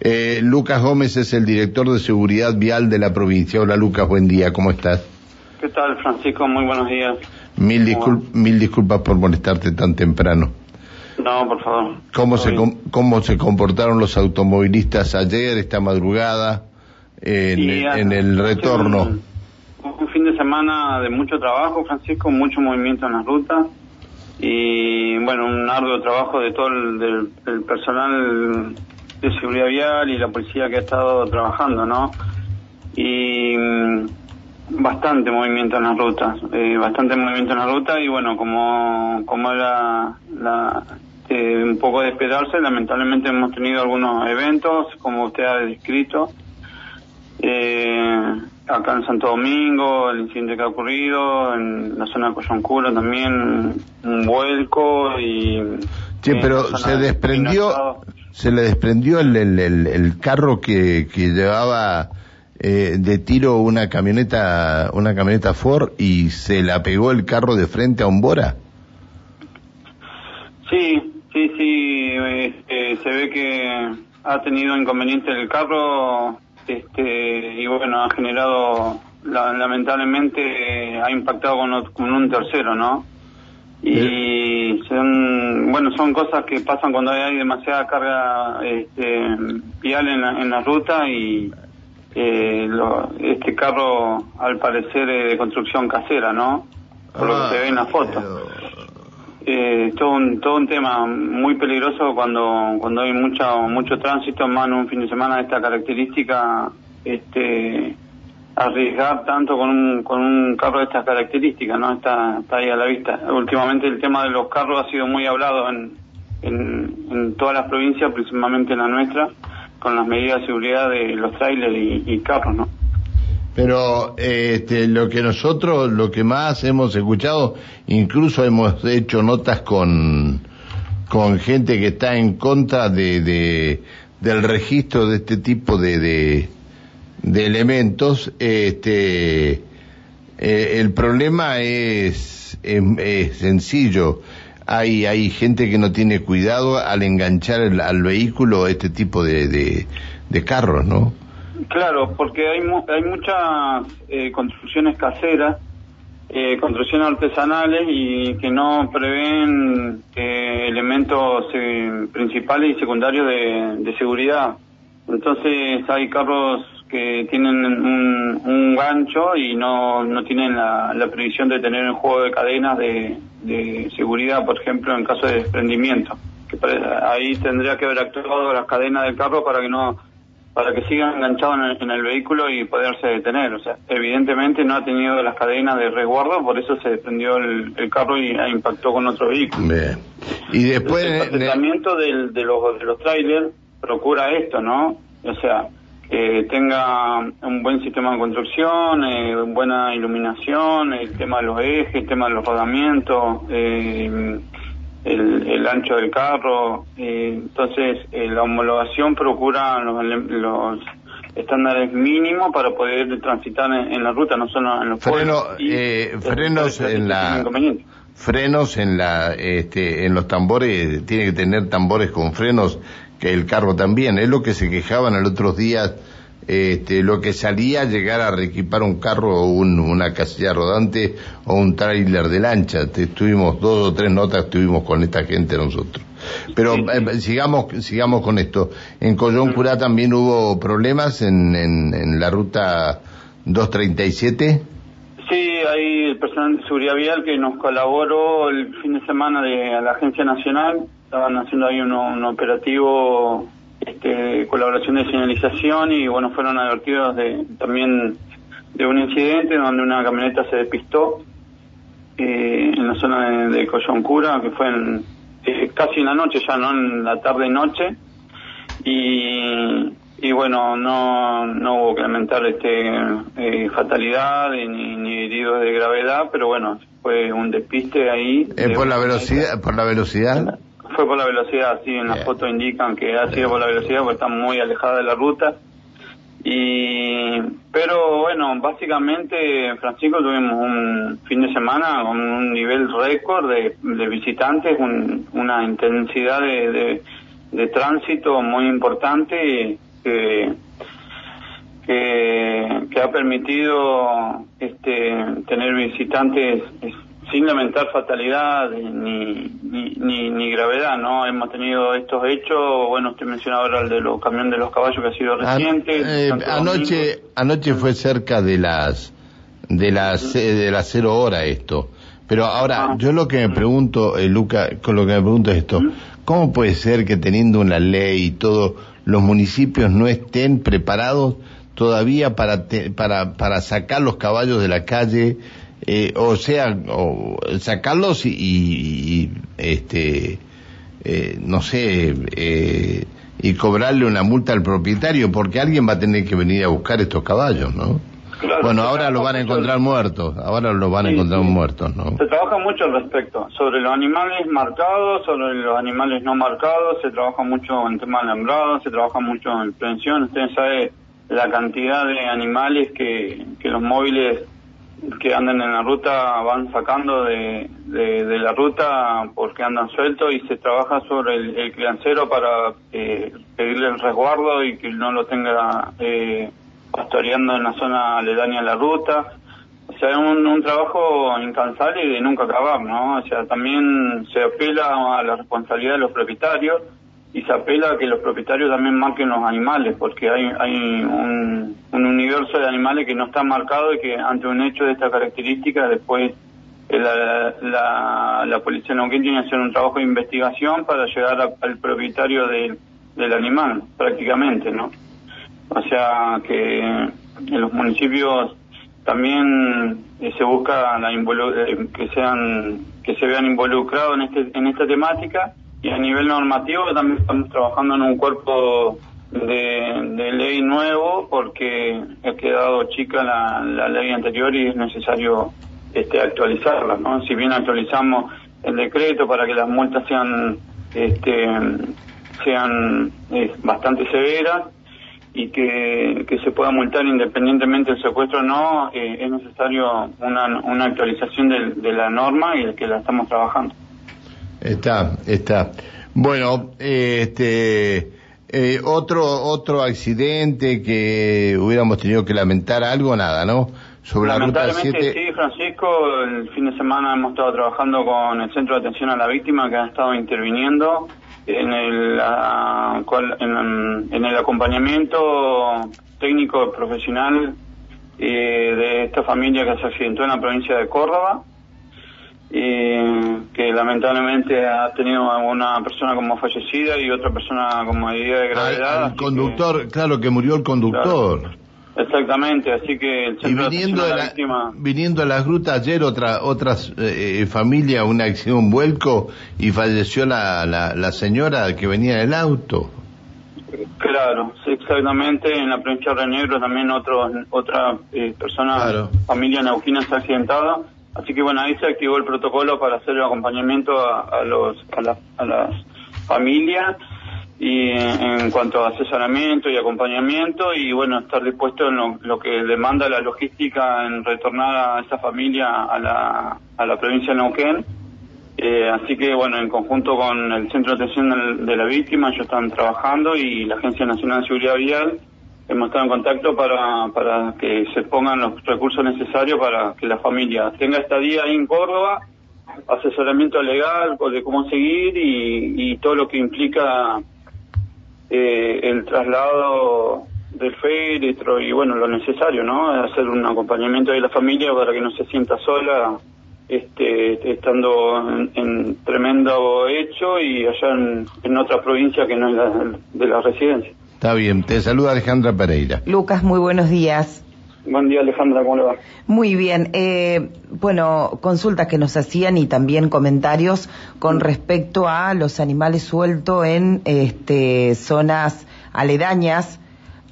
Eh, Lucas Gómez es el director de seguridad vial de la provincia. Hola Lucas, buen día, ¿cómo estás? ¿Qué tal Francisco? Muy buenos días. Mil, discul mil disculpas por molestarte tan temprano. No, por favor. ¿Cómo se, ¿Cómo se comportaron los automovilistas ayer, esta madrugada, en, el retorno? Un, un, fin de semana de mucho trabajo, Francisco, mucho movimiento en las rutas y, bueno, un arduo trabajo de todo el del, personal de seguridad vial y la policía que ha estado trabajando, ¿no? Y mm, bastante movimiento en las rutas, eh, bastante movimiento en la ruta y bueno, como, como era la, eh, un poco de esperarse, lamentablemente hemos tenido algunos eventos, como usted ha descrito, eh, acá en Santo Domingo, el incidente que ha ocurrido, en la zona de Coyoncura también un vuelco y... Sí, pero se desprendió, se le desprendió el, el, el, carro que, que llevaba eh, de tiro una camioneta, una camioneta Ford y se la pegó el carro de frente a un Bora. Sí, Sí, sí, este, se ve que ha tenido inconveniente el carro este, y bueno, ha generado, lamentablemente, ha impactado con, un tercero, ¿no? Y son, bueno, son cosas que pasan cuando hay demasiada carga este, vial en la, en la ruta y eh, este carro al parecer es de construcción casera, ¿no? Por lo que se ve en la foto eh, todo un todo un tema muy peligroso cuando cuando hay mucho mucho tránsito más en un fin de semana de esta característica este arriesgar tanto con un con un carro de estas características no está está ahí a la vista. Últimamente el tema de los carros ha sido muy hablado en en, en todas las provincias principalmente en la nuestra con las medidas de seguridad de los trailers y, y carros no pero este, lo que nosotros, lo que más hemos escuchado, incluso hemos hecho notas con, con gente que está en contra de, de del registro de este tipo de, de, elementos, este, eh, el problema es, es, sencillo. Hay, hay gente que no tiene cuidado al enganchar al vehículo este tipo de, de carros, ¿no? Claro, porque hay, hay muchas eh, construcciones caseras, eh, construcciones artesanales y que no prevén eh, elementos principales y secundarios de, seguridad. Entonces hay carros que tienen un, gancho y no, no tienen la, previsión de tener un juego de cadenas de, de seguridad, por ejemplo, en caso de desprendimiento. Que ahí tendría que haber actuado las cadenas del carro para que no para que siga enganchado en el, vehículo y poderse detener. O sea, evidentemente no ha tenido las cadenas de resguardo, por eso se desprendió el, carro y impactó con otro vehículo. Bien. Y después... el tratamiento de, los, de los trailers procura esto, ¿no? O sea, que tenga un buen sistema de construcción, eh, buena iluminación, el tema de los ejes, el tema de los rodamientos, eh, el, ancho del carro. entonces, eh, la homologación procura los, estándares mínimos para poder transitar en, la ruta, no solo en los Freno, eh, frenos en la frenos en la este, en los tambores tiene que tener tambores con frenos que el carro también es lo que se quejaban el otros días este, lo que salía a llegar a reequipar un carro o una casilla rodante o un tráiler de lancha. Tuvimos dos o tres notas, tuvimos con esta gente nosotros. Pero eh, sigamos, sigamos con esto. En Coyoncurá también hubo problemas en, en, la ruta 237. Sí, hay el personal de seguridad vial que nos colaboró el fin de semana de la Agencia Nacional. Estaban haciendo ahí un operativo este, colaboración de señalización y bueno, fueron advertidos de, también de un incidente donde una camioneta se despistó eh, en la zona de, Coyoncura, que fue en, eh, casi en la noche ya, ¿no? En la tarde-noche. Y, y bueno, no, no hubo que lamentar este, eh, fatalidad ni, ni heridos de gravedad, pero bueno, fue un despiste ahí. ¿Por la velocidad? ¿Por la velocidad? Fue por la velocidad, sí, en la foto indican que ha sido por la velocidad porque está muy alejada de la ruta. Y, pero bueno, básicamente, Francisco, tuvimos un fin de semana con un nivel récord de, visitantes, una intensidad de, de, tránsito muy importante que que, ha permitido este, tener visitantes sin lamentar fatalidad ni, ni, ni, gravedad, ¿no? Hemos tenido estos hechos, bueno, usted mencionaba ahora el de los camiones de los caballos que ha sido reciente. Eh, anoche, anoche fue cerca de las de las de las cero hora esto. Pero ahora, ah. yo lo que me pregunto, eh, Luca, con lo que me pregunto es esto, ¿cómo puede ser que teniendo una ley y todo, los municipios no estén preparados todavía para, para, para sacar los caballos de la calle, eh, o sea, o sacarlos y, este, eh, no sé, eh, y cobrarle una multa al propietario, porque alguien va a tener que venir a buscar estos caballos, ¿no? bueno, ahora los van a encontrar muertos, ahora los van a encontrar muertos, ¿no? Se trabaja mucho al respecto, sobre los animales marcados, sobre los animales no marcados, se trabaja mucho en temas alambrados, se trabaja mucho en prevención, ustedes saben la cantidad de animales que, que los móviles que andan en la ruta van sacando de, de, la ruta porque andan sueltos y se trabaja sobre el, el criancero para eh, pedirle el resguardo y que no lo tenga eh, pastoreando en la zona aledaña a la ruta. O sea, es un, un trabajo incansable y de nunca acabar, ¿no? O sea, también se apela a la responsabilidad de los propietarios y se apela a que los propietarios también marquen los animales, porque hay, hay un, universo de animales que no está marcado y que ante un hecho de esta característica después eh, la, la, policía no tiene que hacer un trabajo de investigación para llegar al propietario del animal, prácticamente, ¿no? O sea que en los municipios también eh, se busca la eh, que sean que se vean involucrados en este en esta temática y a nivel normativo también estamos trabajando en un cuerpo de, ley nuevo porque ha quedado chica la, la, ley anterior y es necesario este actualizarla no si bien actualizamos el decreto para que las multas sean este sean eh, bastante severas y que, que se pueda multar independientemente del secuestro o no, eh, es necesario una, una actualización de, de la norma y de que la estamos trabajando. Está, está. Bueno, este, eh, otro, otro accidente que hubiéramos tenido que lamentar algo, nada, ¿no? Sobre la ruta 7. Sí, Francisco, el fin de semana hemos estado trabajando con el Centro de Atención a la Víctima que ha estado interviniendo en el, en, el acompañamiento técnico profesional eh, de esta familia que se accidentó en la provincia de Córdoba y que lamentablemente ha tenido una persona como fallecida y otra persona como herida de gravedad. el conductor, claro que murió el conductor. exactamente, así que el y viniendo de la, viniendo a las grutas ayer otra otra eh, familia una acción un vuelco y falleció la, la, señora que venía en el auto. Claro, exactamente. En la provincia de Negro también otro, otra eh, persona, familia neuquina está accidentada Así que bueno, ahí se activó el protocolo para hacer el acompañamiento a, los, a, las familias y en, cuanto a asesoramiento y acompañamiento y bueno, estar dispuesto en lo, que demanda la logística en retornar a esa familia a la, a la provincia de Neuquén. Eh, así que bueno, en conjunto con el Centro de Atención de la Víctima, ellos están trabajando y la Agencia Nacional de Seguridad Vial hemos estado en contacto para, para que se pongan los recursos necesarios para que la familia tenga estadía ahí en Córdoba, asesoramiento legal de cómo seguir y, todo lo que implica eh, el traslado del féretro y bueno, lo necesario, ¿no? Hacer un acompañamiento de la familia para que no se sienta sola este, estando en, tremendo hecho y allá en, en otra provincia que no es la de la residencia. Está bien, te saluda Alejandra Pereira. Lucas, muy buenos días. Buen día Alejandra, ¿cómo le va? Muy bien. Eh, bueno, consultas que nos hacían y también comentarios con respecto a los animales sueltos en este, zonas aledañas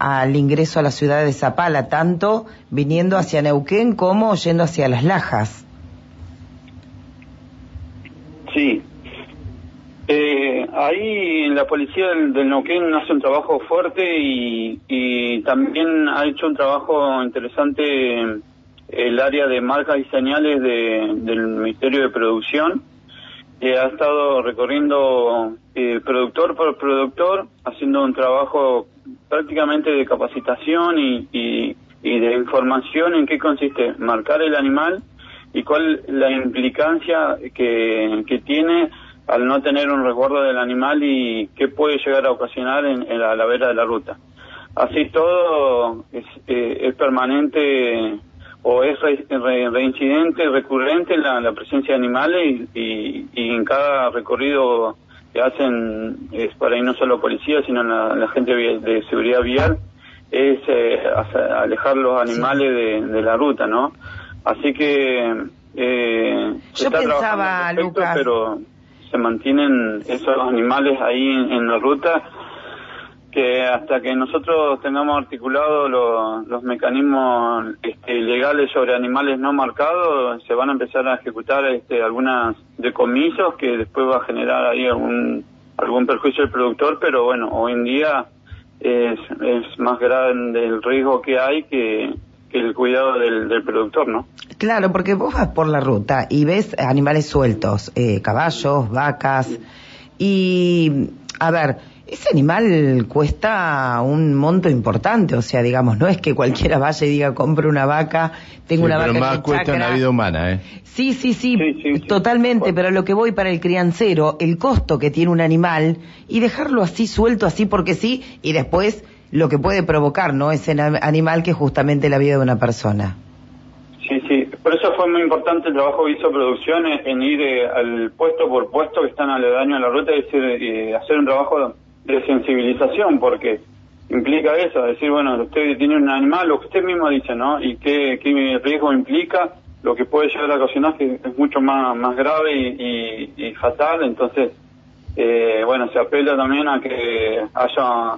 al ingreso a la ciudad de Zapala, tanto viniendo hacia Neuquén como yendo hacia Las Lajas. Sí, eh, ahí la policía del, del, Neuquén hace un trabajo fuerte y, y, también ha hecho un trabajo interesante el área de marcas y señales de, del Ministerio de Producción. Ha estado recorriendo eh, productor por productor, haciendo un trabajo prácticamente de capacitación y, y, de información en qué consiste marcar el animal y cuál la implicancia que tiene al no tener un resguardo del animal y qué puede llegar a ocasionar en, la, la, vera de la ruta. Así todo es, eh, es permanente o es reincidente, recurrente la, la presencia de animales y, y, en cada recorrido que hacen, es para ir no solo policía, sino la, gente de seguridad vial, es eh, alejar los animales de, de, la ruta, ¿no? Así que eh, Yo pensaba, Lucas, pero se mantienen esos animales ahí en la ruta que hasta que nosotros tengamos articulados los mecanismos este, legales sobre animales no marcados, se van a empezar a ejecutar este, algunas decomisos que después va a generar ahí algún algún perjuicio al productor, pero bueno, hoy en día es, es más grande el riesgo que hay que el cuidado del, del, productor, ¿no? Claro, porque vos vas por la ruta y ves animales sueltos, eh, caballos, vacas, y a ver, ese animal cuesta un monto importante, o sea, digamos, no es que cualquiera vaya y diga compre una vaca, tengo una pero vaca. más cuesta una vida humana, ¿eh? Sí, sí, sí, totalmente, pero lo que voy para el criancero, el costo que tiene un animal y dejarlo así suelto, así porque sí, y después lo que puede provocar, ¿no? Ese animal que es justamente la vida de una persona. Sí, sí, por eso fue muy importante el trabajo que hizo Producciones en ir eh, al puesto por puesto que están aledaños a la ruta y eh, hacer un trabajo de sensibilización, porque implica eso, decir, bueno, usted tiene un animal, lo que usted mismo dice, ¿no? Y qué, qué riesgo implica, lo que puede llegar a ocasionar que es mucho más, más grave y, fatal, entonces, eh, bueno, se apela también a que haya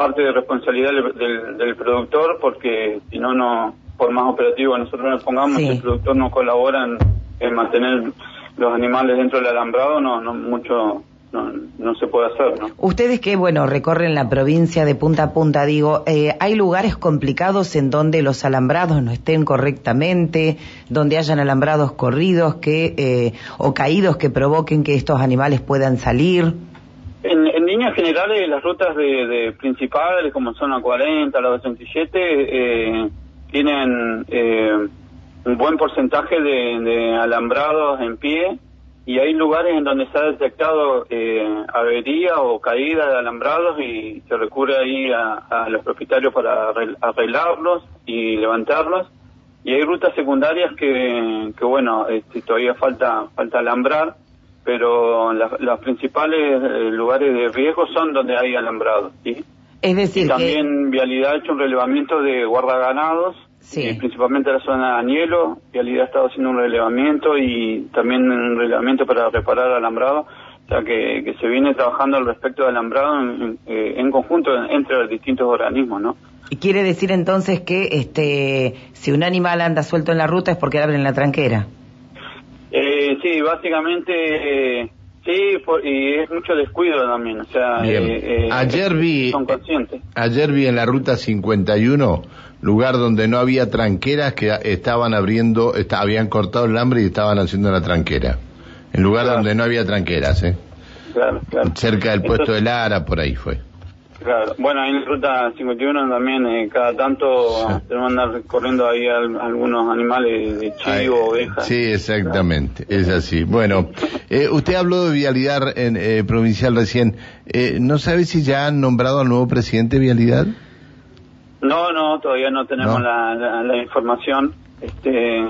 parte de responsabilidad del, del, productor, porque si no, no, por más operativo nosotros nos pongamos, si el productor no colabora en, en mantener los animales dentro del alambrado, no, no mucho no, no se puede hacer, ¿no? Ustedes que, bueno, recorren la provincia de punta a punta, digo, eh, ¿hay lugares complicados en donde los alambrados no estén correctamente, donde hayan alambrados corridos que eh, o caídos que provoquen que estos animales puedan salir? Líneas generales, las rutas de, principales, como son la 40, la 27, eh, tienen eh, un buen porcentaje de, de alambrados en pie, y hay lugares en donde se ha detectado eh, avería o caída de alambrados y se recurre ahí a, los propietarios para arreglarlos y levantarlos. Y hay rutas secundarias que, que bueno este, todavía falta falta alambrar pero los principales eh, lugares de riesgo son donde hay alambrados ¿sí? es decir también vialidad ha hecho un relevamiento de guardaganados Sí. Eh, principalmente la zona de Anielo, Vialidad ha estado haciendo un relevamiento y también un relevamiento para reparar alambrado, o sea que, que se viene trabajando al respecto de alambrado en, en eh, conjunto entre los distintos organismos, ¿no? Y quiere decir entonces que este si un animal anda suelto en la ruta es porque abren la tranquera. Eh, sí, básicamente eh, sí, y es mucho descuido también, o sea, eh, ayer vi son conscientes. Ayer vi en la ruta 51 lugar donde no había tranqueras que estaban abriendo, habían cortado el hambre y estaban haciendo la tranquera. En lugar donde no había tranqueras, ¿eh? Claro, claro. Cerca del puesto de Lara, por ahí fue. Claro, bueno, ahí en la ruta 51 también, eh, cada tanto tenemos que andar corriendo ahí algunos animales de chivo, ovejas. Sí, exactamente, es así. Bueno, eh, usted habló de Vialidad en, eh, provincial recién. Eh, ¿No sabe si ya han nombrado al nuevo presidente de Vialidad? No, no, todavía no tenemos La, la, información. Este,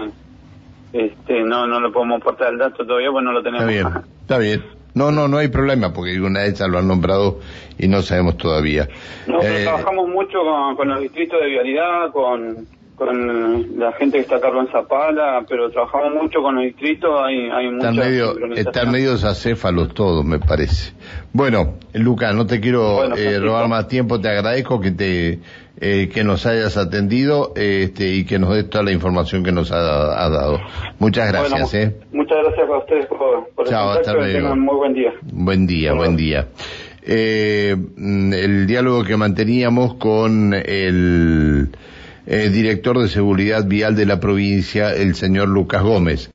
este, no, no le podemos aportar el dato todavía, pues no lo tenemos. Está bien, está bien. No, no, no hay problema, porque una de esas lo han nombrado y no sabemos todavía. Nosotros eh, trabajamos mucho con, con, los distritos de vialidad, con, con la gente que está a cargo en Zapala, pero trabajamos mucho con los distritos, hay, hay están medio, están medio acéfalos todos, me parece. Bueno, Luca, no te quiero eh, robar más tiempo, te agradezco que te eh, que nos hayas atendido este, y que nos des toda la información que nos ha, dado. Muchas gracias. eh. Muchas gracias a ustedes por, por Chao, el contacto. Hasta muy buen día. Buen día, buen día. Eh, el diálogo que manteníamos con el eh, director de seguridad vial de la provincia, el señor Lucas Gómez.